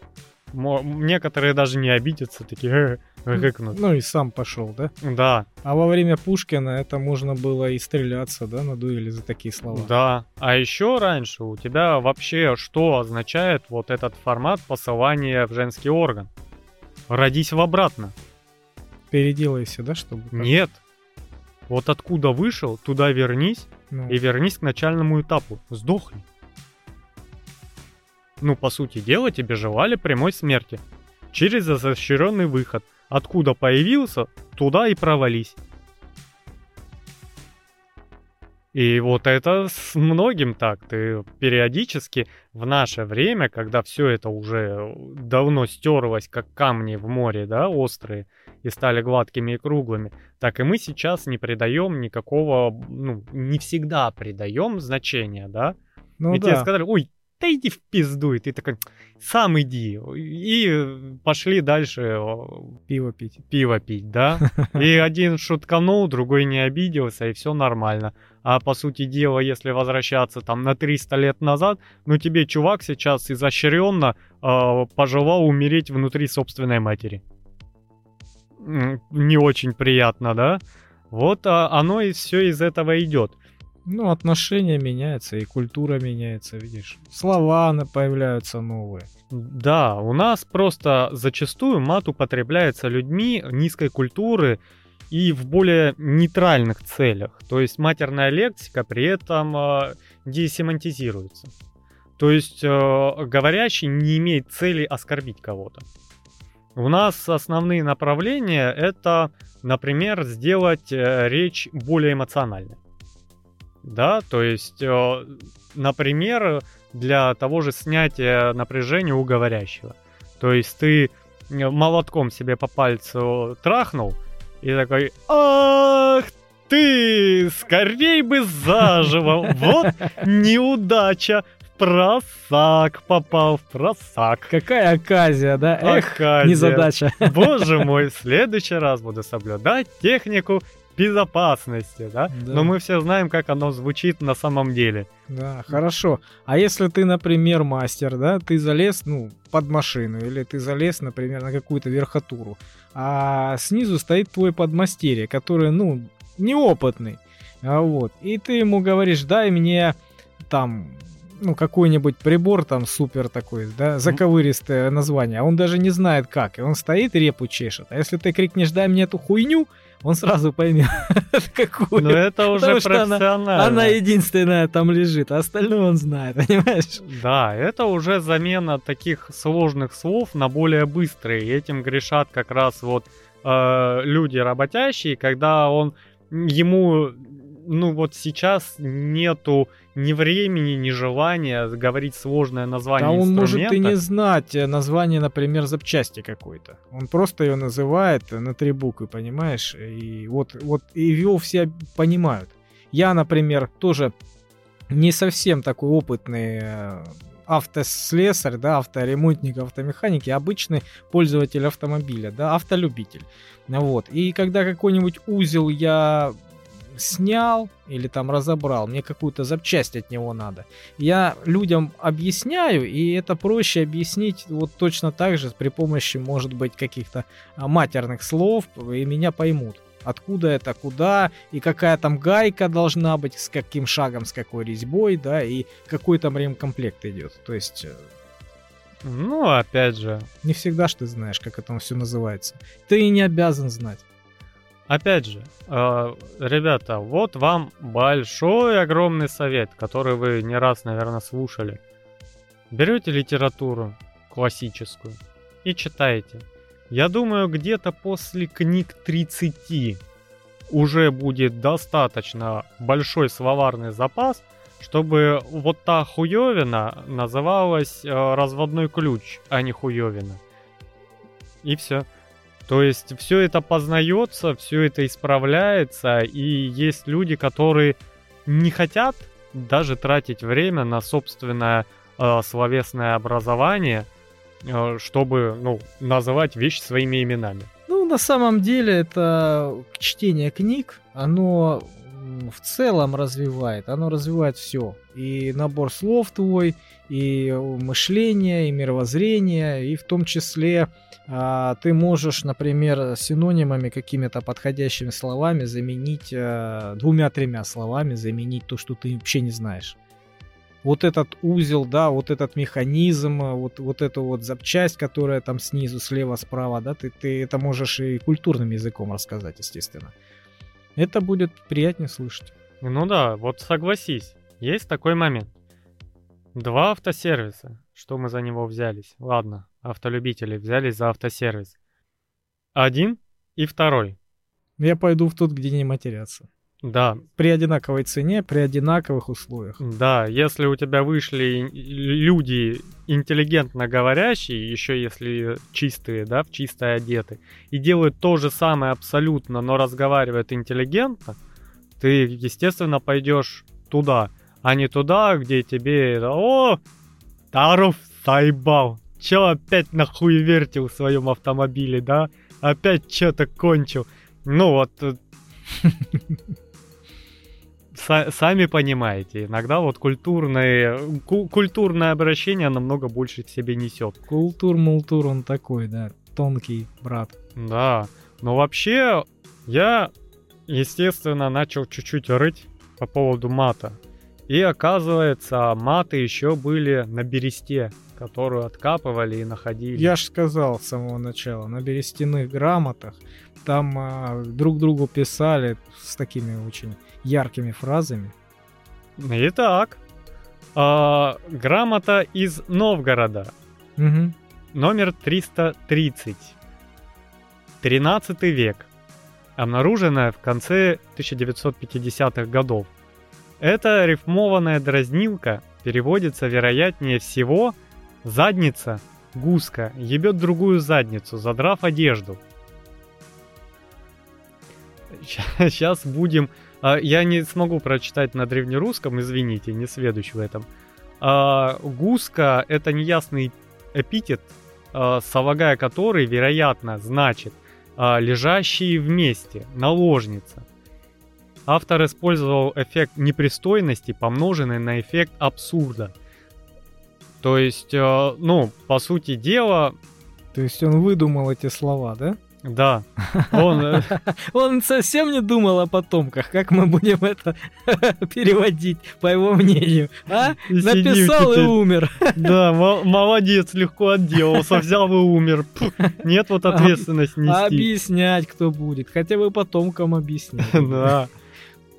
некоторые даже не обидятся, такие, Гыкнут. Ну и сам пошел, да? Да. А во время Пушкина это можно было и стреляться, да, на дуэли за такие слова. Да. А еще раньше у тебя вообще что означает вот этот формат посылания в женский орган? Родись в обратно. Переделайся, да, чтобы... Нет. Вот откуда вышел, туда вернись ну. и вернись к начальному этапу. Сдохни. Ну, по сути дела, тебе желали прямой смерти. Через изощренный выход – Откуда появился, туда и провались. И вот это с многим так. Ты периодически в наше время, когда все это уже давно стерлось, как камни в море, да, острые, и стали гладкими и круглыми, так и мы сейчас не придаем никакого, ну, не всегда придаем значения, да. Ну, и да. тебе сказали, ой, да иди в пизду, и ты такой, сам иди. И пошли дальше пиво пить. Пиво пить, да. И один шутканул, другой не обиделся, и все нормально. А по сути дела, если возвращаться там на 300 лет назад, ну тебе чувак сейчас изощренно э, пожелал умереть внутри собственной матери. Не очень приятно, да? Вот а, оно и все из этого идет. Ну, отношения меняются, и культура меняется, видишь. Слова появляются новые. Да, у нас просто зачастую мат употребляется людьми низкой культуры и в более нейтральных целях. То есть матерная лексика при этом э, десемантизируется. То есть э, говорящий не имеет цели оскорбить кого-то. У нас основные направления это, например, сделать э, речь более эмоциональной. Да, то есть, э, например, для того же снятия напряжения у говорящего. То есть ты э, молотком себе по пальцу трахнул и такой «Ах ты! Скорей бы заживо! Вот неудача! просак попал в просак. Какая оказия, да? Эх, оказия. незадача. Боже мой, в следующий раз буду соблюдать технику безопасности, да? Да. Но мы все знаем, как оно звучит на самом деле. Да, хорошо. А если ты, например, мастер, да, ты залез, ну, под машину, или ты залез, например, на какую-то верхотуру, а снизу стоит твой подмастерье, который, ну, неопытный, а вот, и ты ему говоришь, дай мне там ну, какой-нибудь прибор там супер такой, да, заковыристое название, а он даже не знает как, и он стоит и репу чешет. А если ты крикнешь, дай мне эту хуйню, он сразу поймет, какую. Но это уже что она- профессионально. Она единственная там лежит, а остальное он знает, понимаешь? Да, это уже замена таких сложных слов на более быстрые. И этим грешат как раз вот э, люди работящие, когда он ему, ну вот сейчас нету ни времени, ни желания говорить сложное название А он может и не знать э, название, например, запчасти какой-то. Он просто ее называет э, на три буквы, понимаешь? И вот, вот и его все понимают. Я, например, тоже не совсем такой опытный э, автослесарь, да, авторемонтник, автомеханик, я обычный пользователь автомобиля, да, автолюбитель. Вот. И когда какой-нибудь узел я снял или там разобрал, мне какую-то запчасть от него надо. Я людям объясняю, и это проще объяснить вот точно так же при помощи, может быть, каких-то а, матерных слов, и меня поймут. Откуда это, куда, и какая там гайка должна быть, с каким шагом, с какой резьбой, да, и какой там ремкомплект идет. То есть э, Ну, опять же, не всегда ж ты знаешь, как это все называется. Ты и не обязан знать. Опять же, э, ребята, вот вам большой огромный совет, который вы не раз, наверное, слушали. Берете литературу классическую и читаете. Я думаю, где-то после книг 30 уже будет достаточно большой словарный запас, чтобы вот та хуёвина называлась э, разводной ключ, а не хуёвина. И все. То есть все это познается, все это исправляется, и есть люди, которые не хотят даже тратить время на собственное э, словесное образование, э, чтобы ну, называть вещи своими именами. Ну, на самом деле, это чтение книг, оно в целом развивает, оно развивает все. И набор слов твой, и мышление, и мировоззрение, и в том числе ты можешь, например, синонимами какими-то подходящими словами заменить, э, двумя-тремя словами заменить то, что ты вообще не знаешь. Вот этот узел, да, вот этот механизм, э, вот, вот эту вот запчасть, которая там снизу, слева, справа, да, ты, ты это можешь и культурным языком рассказать, естественно. Это будет приятнее слышать. Ну да, вот согласись, есть такой момент. Два автосервиса. Что мы за него взялись? Ладно, автолюбители взялись за автосервис. Один и второй. Я пойду в тот, где не матерятся. Да, При одинаковой цене, при одинаковых условиях. да, если у тебя вышли люди интеллигентно говорящие, еще если чистые, да, в чисто одеты, и делают то же самое абсолютно, но разговаривают интеллигентно, ты, естественно, пойдешь туда, а не туда, где тебе «О, Таров заебал! Чё опять нахуй вертел в своем автомобиле, да? Опять что-то кончил!» Ну вот... э, са- Сами понимаете, иногда вот культурное, ку- культурное обращение намного больше в себе несет. Культур-мултур он такой, да, тонкий брат. Да, но вообще я, естественно, начал чуть-чуть рыть по поводу мата. И оказывается, маты еще были на бересте, которую откапывали и находили. Я ж сказал с самого начала, на берестяных грамотах там а, друг другу писали с такими очень яркими фразами. Итак, а, грамота из Новгорода, Мгм. номер 330. 13 век. Обнаруженная в конце 1950-х годов. Эта рифмованная дразнилка переводится вероятнее всего «задница, гуска, ебет другую задницу, задрав одежду». Сейчас будем... а, Я не смогу прочитать на древнерусском, извините, не сведущ в этом. А, Гуска — это неясный эпитет, а, совагая который, вероятно, значит лежащие вместе, наложница. автор использовал эффект непристойности, помноженный на эффект абсурда. То есть, э, ну, по сути дела, То есть он выдумал эти слова, да? да, он, э, Он совсем не думал о потомках, как мы будем это переводить, по его мнению. А? и Написал и умер. Да, мо- молодец, легко отделался, взял и умер. Пф, Нет вот ответственность А нести. объяснять, кто будет. Хотя бы потомкам объяснить. Да.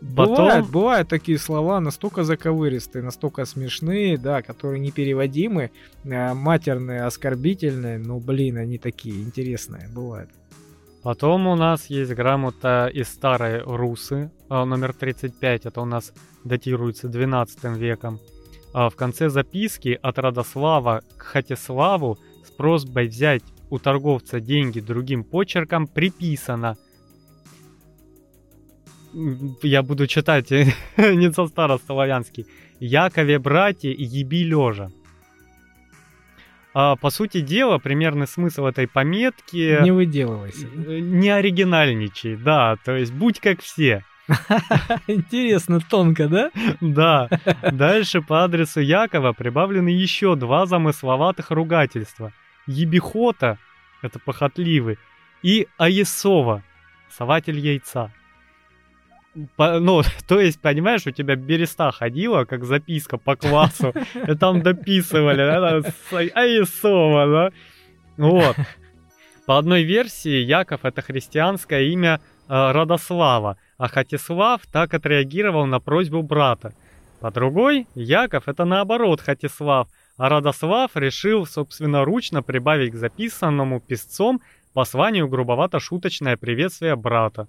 Бывают, Потом, бывают такие слова настолько заковыристые, настолько смешные, да, которые непереводимы, а, матерные, оскорбительные, ну, блин, они такие интересные, бывают. потом у нас есть грамота из старой Русы, а, номер 35, это у нас датируется 12 веком. А В конце записки от Радослава к Хатиславу с просьбой взять у торговца деньги другим почерком приписано. Я буду читать не со старославянский. Якове братья еби лежа. А, по сути дела, примерный смысл этой пометки Не выделывайся. не оригинальничай, да, то есть будь как все. Интересно, тонко, да? Да. Дальше по адресу Якова прибавлены еще два замысловатых ругательства. Ебихота, это похотливый, и Аесова, сователь яйца. По- ну, то есть, понимаешь, у тебя береста ходила, как записка по классу, и там дописывали, да? Вот. По одной версии, Яков — это христианское имя э, Радослава, а Хатислав так отреагировал на просьбу брата. По другой, Яков — это наоборот Хатислав, а Радослав решил собственноручно прибавить к записанному писцом посланию грубовато-шуточное приветствие брата.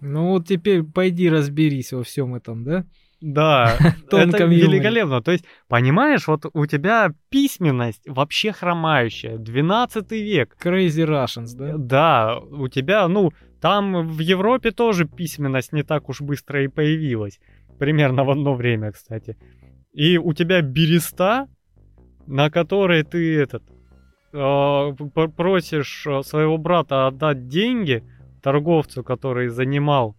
Ну вот теперь пойди разберись во всем этом, да? Да, это великолепно. То есть, понимаешь, вот у тебя письменность вообще хромающая, 12 век. Crazy Russians, да? Да, у тебя, ну, там в Европе тоже письменность не так уж быстро и появилась. Примерно в одно время, кстати. И у тебя береста, на которой ты этот э, просишь э, своего брата отдать деньги торговцу, который занимал.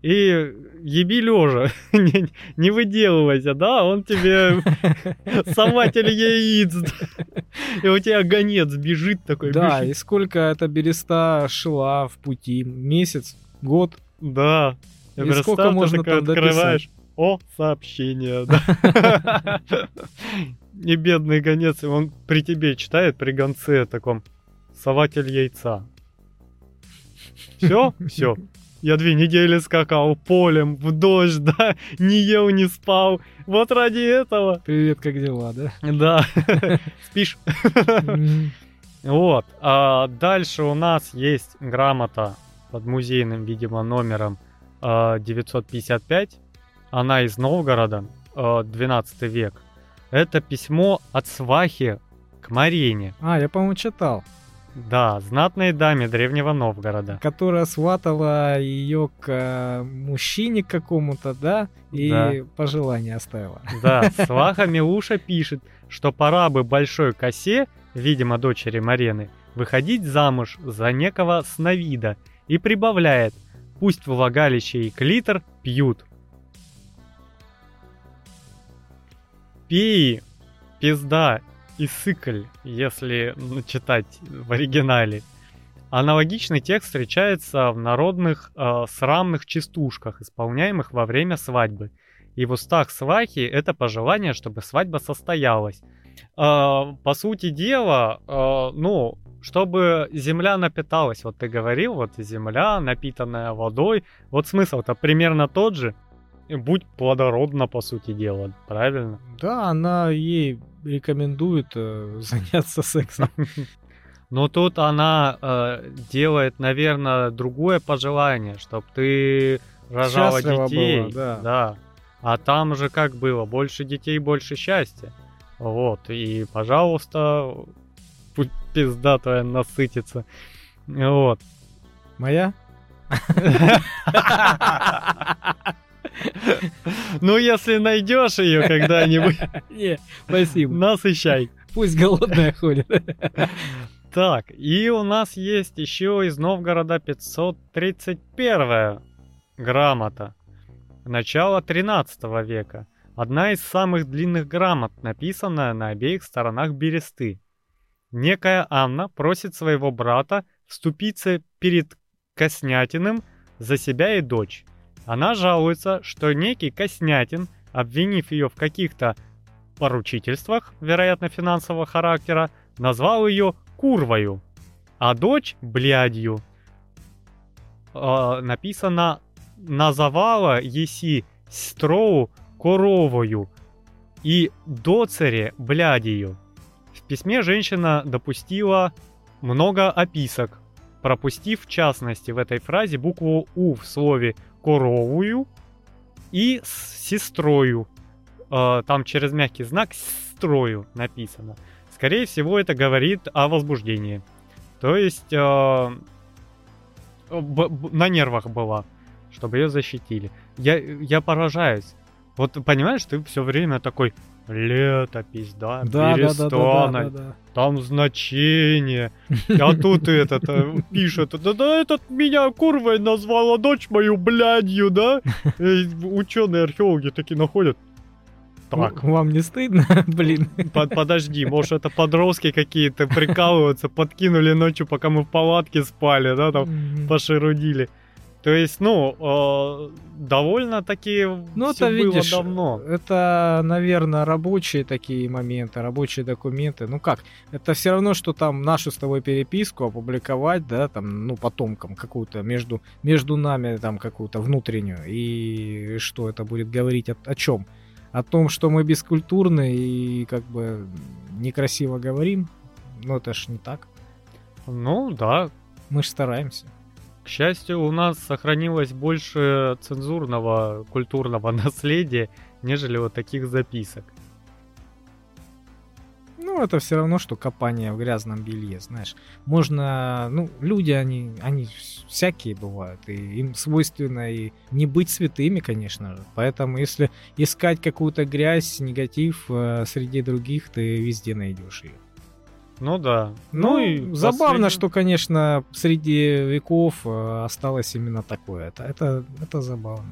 И еби лежа, не, не выделывайся, да, он тебе сователь яиц. И у тебя гонец бежит такой. Да, бежит. и сколько эта береста шла в пути? Месяц? Год? Да. И Верста сколько можно такой там открываешь. О, сообщение, да. И бедный гонец, он при тебе читает, при гонце таком, сователь яйца. Все? Все. Я две недели скакал полем, в дождь, да, не ел, не спал. Вот ради этого. Привет, как дела, да? Да. Спишь? Вот. А дальше у нас есть грамота под музейным, видимо, номером а, 955. Она из Новгорода, а, 12 век. Это письмо от свахи к Марине. А, я, по-моему, читал. Да, знатной даме древнего Новгорода. Которая сватала ее к э, мужчине какому-то, да? И Да. пожелание оставила. Да, сваха Милуша пишет, что пора бы большой косе, видимо, дочери Марены, выходить замуж за некого сновида и прибавляет, пусть влагалище и клитор пьют. Пеи, пизда и сыкль, если читать в оригинале. Аналогичный текст встречается в народных э, срамных частушках, исполняемых во время свадьбы. И в устах свахи это пожелание, чтобы свадьба состоялась. А, по сути дела, а, ну, чтобы земля напиталась, вот ты говорил, вот земля, напитанная водой, вот смысл-то примерно тот же. Будь плодородна, по сути дела, правильно? Да, она ей рекомендует э, заняться сексом. Но тут она э, делает, наверное, другое пожелание, чтобы ты рожала Счастлива детей. была, да. А там же как было, больше детей, больше счастья. Вот, и, пожалуйста, пусть пизда твоя насытится. Вот. Моя? Ну, если найдешь ее когда-нибудь, Не, спасибо. насыщай. Пусть голодная ходит. Так, и у нас есть еще из Новгорода 531 Грамота. Начало 13 века. Одна из самых длинных грамот, написанная на обеих сторонах бересты. Некая Анна просит своего брата вступиться перед Коснятиным за себя и дочь. Она жалуется, что некий Коснятин, обвинив ее в каких-то поручительствах, вероятно, финансового характера, назвал ее курвою, а дочь блядью. Э, написано «называла еси сестрою коровою и доцере блядью». В письме женщина допустила много описок, пропустив в частности в этой фразе букву «у» в слове «коровую» и с «сестрою». Э, там через мягкий знак «сестрою» написано. Скорее всего, это говорит о возбуждении. То есть э, на нервах была, чтобы ее защитили. Я, я поражаюсь. Вот понимаешь, ты все время такой летопись, да, Да, да, да, да, да, перестана, да, да. там значение, а тут этот э, пишет, да, да, этот меня курвой назвала дочь мою блядью, да? Ученые археологи такие находят. Так, Вам не стыдно, блин? под- подожди, может это подростки какие-то прикалываются, подкинули ночью, пока мы в палатке спали, да, там пошерудили. То есть, ну, э, довольно-таки Ну, это было видишь, давно. это, наверное, рабочие такие моменты, рабочие документы. Ну как, это все равно, что там нашу с тобой переписку опубликовать, да, там, ну, потомкам какую-то между, между нами там какую-то внутреннюю. И что это будет говорить о, о чем? О том, что мы бескультурны и как бы некрасиво говорим? Ну, это ж не так. Ну, да, Мы ж стараемся. К счастью, у нас сохранилось больше цензурного культурного наследия, нежели вот таких записок. Ну, это все равно, что копание в грязном белье, знаешь. Можно, ну, люди, они, они всякие бывают, и им свойственно и не быть святыми, конечно же. Поэтому, если искать какую-то грязь, негатив э, среди других, ты везде найдешь ее. Ну да. Ну, и забавно, последний- что, конечно, среди веков э, осталось именно такое. Это, это, это забавно,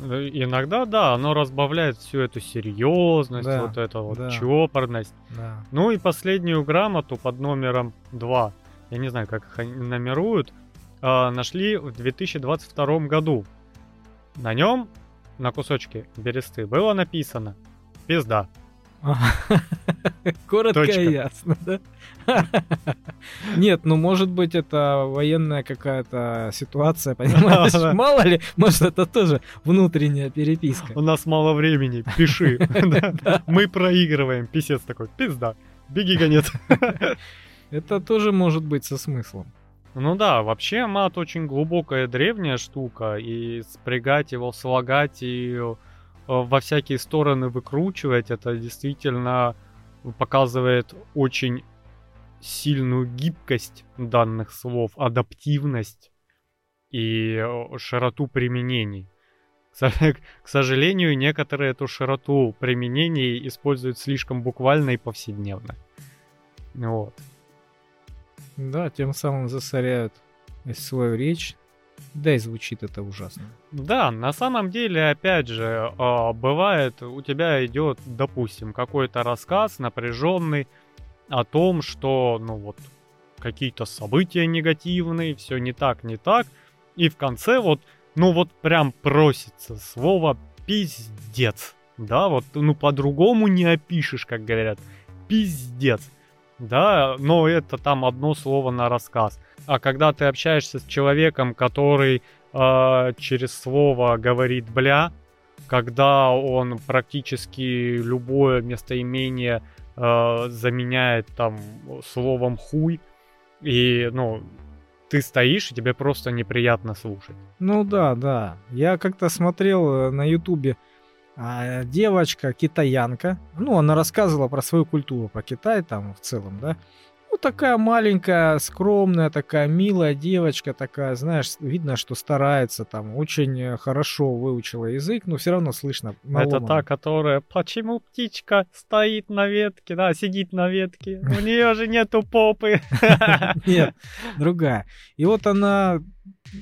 да. Э, Иногда, да, оно разбавляет всю эту серьезность, Да, вот эту вот да. чопорность. да. Ну и последнюю грамоту под номером 2, я не знаю, как их они номеруют, а, нашли в 2022 году. На нем, на кусочке бересты, было написано «Пизда». Коротко Точка. и ясно, да? Нет, ну может быть это военная какая-то ситуация, понимаешь? Мало ли, может это тоже внутренняя переписка. У нас мало времени, пиши. Мы проигрываем. Писец такой, пизда. Беги, гонец. Это тоже может быть со смыслом. Ну да, вообще мат очень глубокая древняя штука, и спрягать его, слагать и во всякие стороны выкручивать, это действительно показывает очень сильную гибкость данных слов, адаптивность и э, широту применений. К сожалению, некоторые эту широту применений используют слишком буквально и повседневно. Вот. Да, тем самым засоряют свою речь. Да и звучит это ужасно. Да, на самом деле, опять же, а, бывает, у тебя идет, допустим, какой-то рассказ напряженный о том, что, ну вот, какие-то события негативные, все не так, не так, и в конце вот, ну вот прям просится слово пиздец, да, вот, ну по-другому не опишешь, как говорят, пиздец, да, но это там одно слово на рассказ. А когда ты общаешься с человеком, который э, через слово говорит бля, когда он практически любое местоимение э, заменяет там словом хуй, и, ну, ты стоишь, и тебе просто неприятно слушать. Ну да, да. Я как-то смотрел э, на Ютубе а, девочка китаянка. Ну, она рассказывала про свою культуру, про Китай там в целом, да. Ну, такая маленькая, скромная, такая милая девочка, такая, знаешь, видно, что старается там, очень э, хорошо выучила язык, но все равно слышно. Это наломано. та, которая «Почему птичка стоит на ветке?» Да, сидит на ветке. У нее же нету попы. Нет, другая. И вот она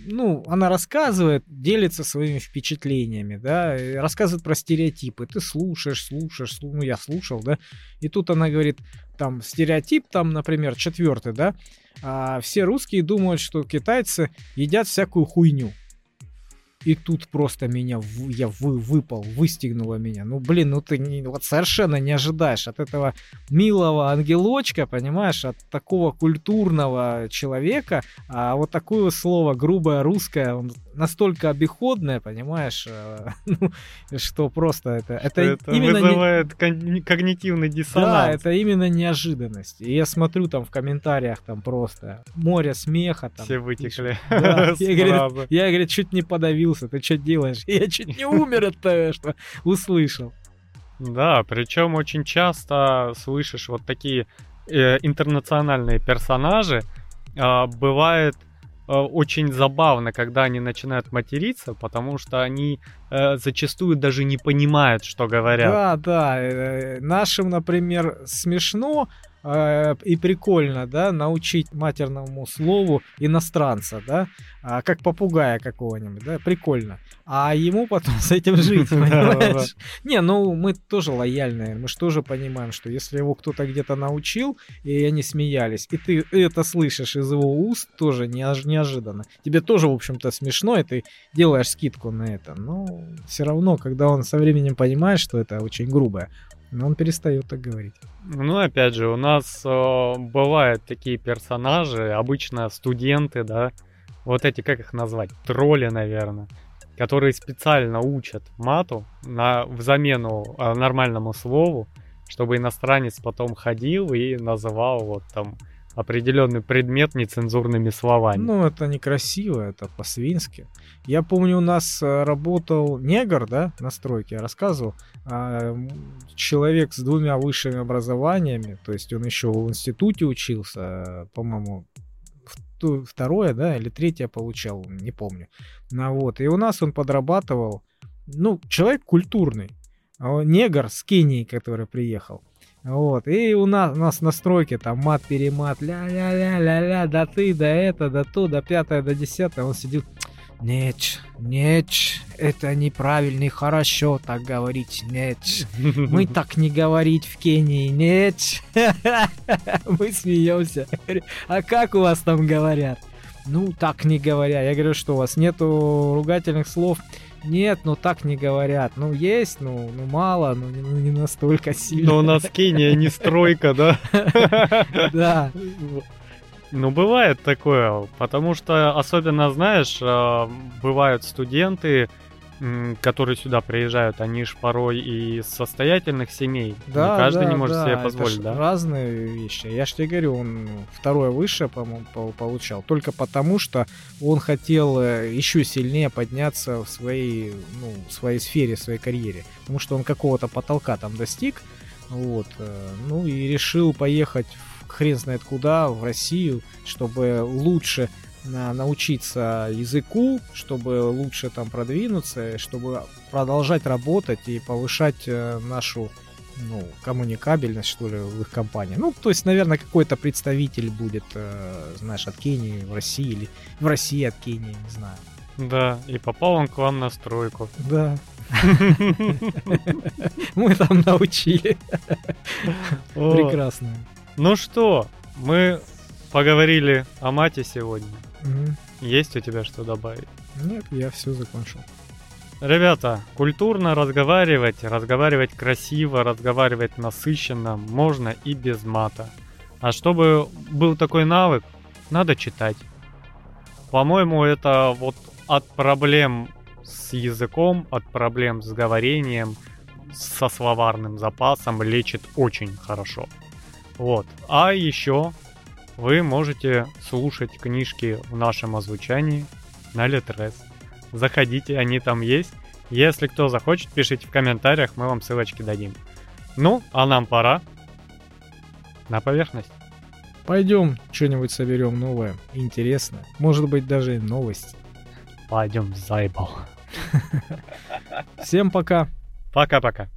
ну, она рассказывает, делится своими впечатлениями, да, рассказывает про стереотипы. Ты слушаешь, слушаешь, слушаешь, ну, я слушал, да, и тут она говорит, там, стереотип, там, например, четвертый, да, а все русские думают, что китайцы едят всякую хуйню. И тут просто меня, я вы, выпал, выстегнуло меня. Ну, блин, ну ты не, вот совершенно не ожидаешь от этого милого ангелочка, понимаешь, от такого культурного человека, а вот такое слово грубое русское, он настолько обиходное, понимаешь, э, ну, что просто это... Это, это именно вызывает не... когнитивный диссонанс. Да, это именно неожиданность. И я смотрю там в комментариях там просто море смеха. Там, Все вытекли. Да, я, говорит, я, говорит, чуть не подавился, ты что делаешь? Я чуть не умер от того, что услышал. Да, причем очень часто слышишь вот такие э, интернациональные персонажи. Э, бывает очень забавно, когда они начинают материться, потому что они э, зачастую даже не понимают, что говорят. Да, да. Э, нашим, например, смешно, э, и прикольно, да, научить матерному слову иностранца, да, а, как попугая какого-нибудь, да, прикольно. А ему потом с этим жить, понимаешь? Не, ну мы тоже лояльные, мы же тоже понимаем, что если его кто-то где-то научил, и они смеялись, и ты это слышишь из его уст, тоже неожиданно. Тебе тоже, в общем-то, смешно, и ты делаешь скидку на это. Но все равно, когда он со временем понимает, что это очень грубое, но он перестает так говорить. Ну, опять же, у нас э, бывают такие персонажи, обычно студенты, да, вот эти, как их назвать, тролли, наверное, которые специально учат мату на, в замену э, нормальному слову, чтобы иностранец потом ходил и называл вот там определенный предмет нецензурными словами. Ну, это некрасиво, это по-свински. Я помню, у нас э, работал негр, да, на стройке, я рассказывал, человек с двумя высшими образованиями, то есть он еще в институте учился, по-моему, второе, да, или третье получал, не помню. Ну вот, и у нас он подрабатывал, ну, человек культурный, а негр с Кении, который приехал. Вот, и у нас, у нас на стройке там мат-перемат, ля-ля-ля-ля-ля, да ты, да это, да то, да пятое, да десятое. Он сидел, нет, нет, это неправильно, хорошо так говорить, нет. Мы так не говорить в Кении, нет. Мы смеемся. А как у вас там говорят? Ну, так не говоря. Я говорю, что у вас нету ругательных слов. Нет, ну так не говорят. Ну есть, ну, ну мало, ну не, ну не настолько сильно. Но у нас Кения не стройка, да? Да. Ну, бывает такое, потому что, особенно, знаешь, а, бывают студенты, которые сюда приезжают, они же порой и из состоятельных семей. Да, не каждый да, не может да, себе позволить, да? разные вещи. Я же тебе говорю, он второе высшее, по-моему, получал. Только потому, что он хотел э, еще сильнее подняться в своей, ну, в своей сфере, в своей карьере. Потому что он какого-то потолка там достиг. Вот. Э, ну и решил поехать хрен знает куда, в Россию, чтобы лучше научиться языку, чтобы лучше там продвинуться, чтобы продолжать работать и повышать э, нашу ну, коммуникабельность, что ли, в их компании. Ну, то есть, наверное, какой-то представитель будет, э, знаешь, от Кении в России или в России от Кении, не знаю. Да, и попал он к вам на стройку. Да. Мы там научили. Прекрасно. Ну что, мы поговорили о мате сегодня. Угу. Есть у тебя что добавить? Нет, я все закончил. Ребята, культурно разговаривать, разговаривать красиво, разговаривать насыщенно можно и без мата. А чтобы был такой навык, надо читать. По-моему, это вот от проблем с языком, от проблем с говорением, со словарным запасом лечит очень хорошо. Вот. А еще вы можете слушать книжки в нашем озвучании на Литрес. Заходите, они там есть. Если кто захочет, пишите в комментариях, мы вам ссылочки дадим. Ну, а нам пора на поверхность. Пойдем что-нибудь соберем новое, интересное. Может быть, даже новости. Пойдем, заебал. Всем пока. Пока-пока.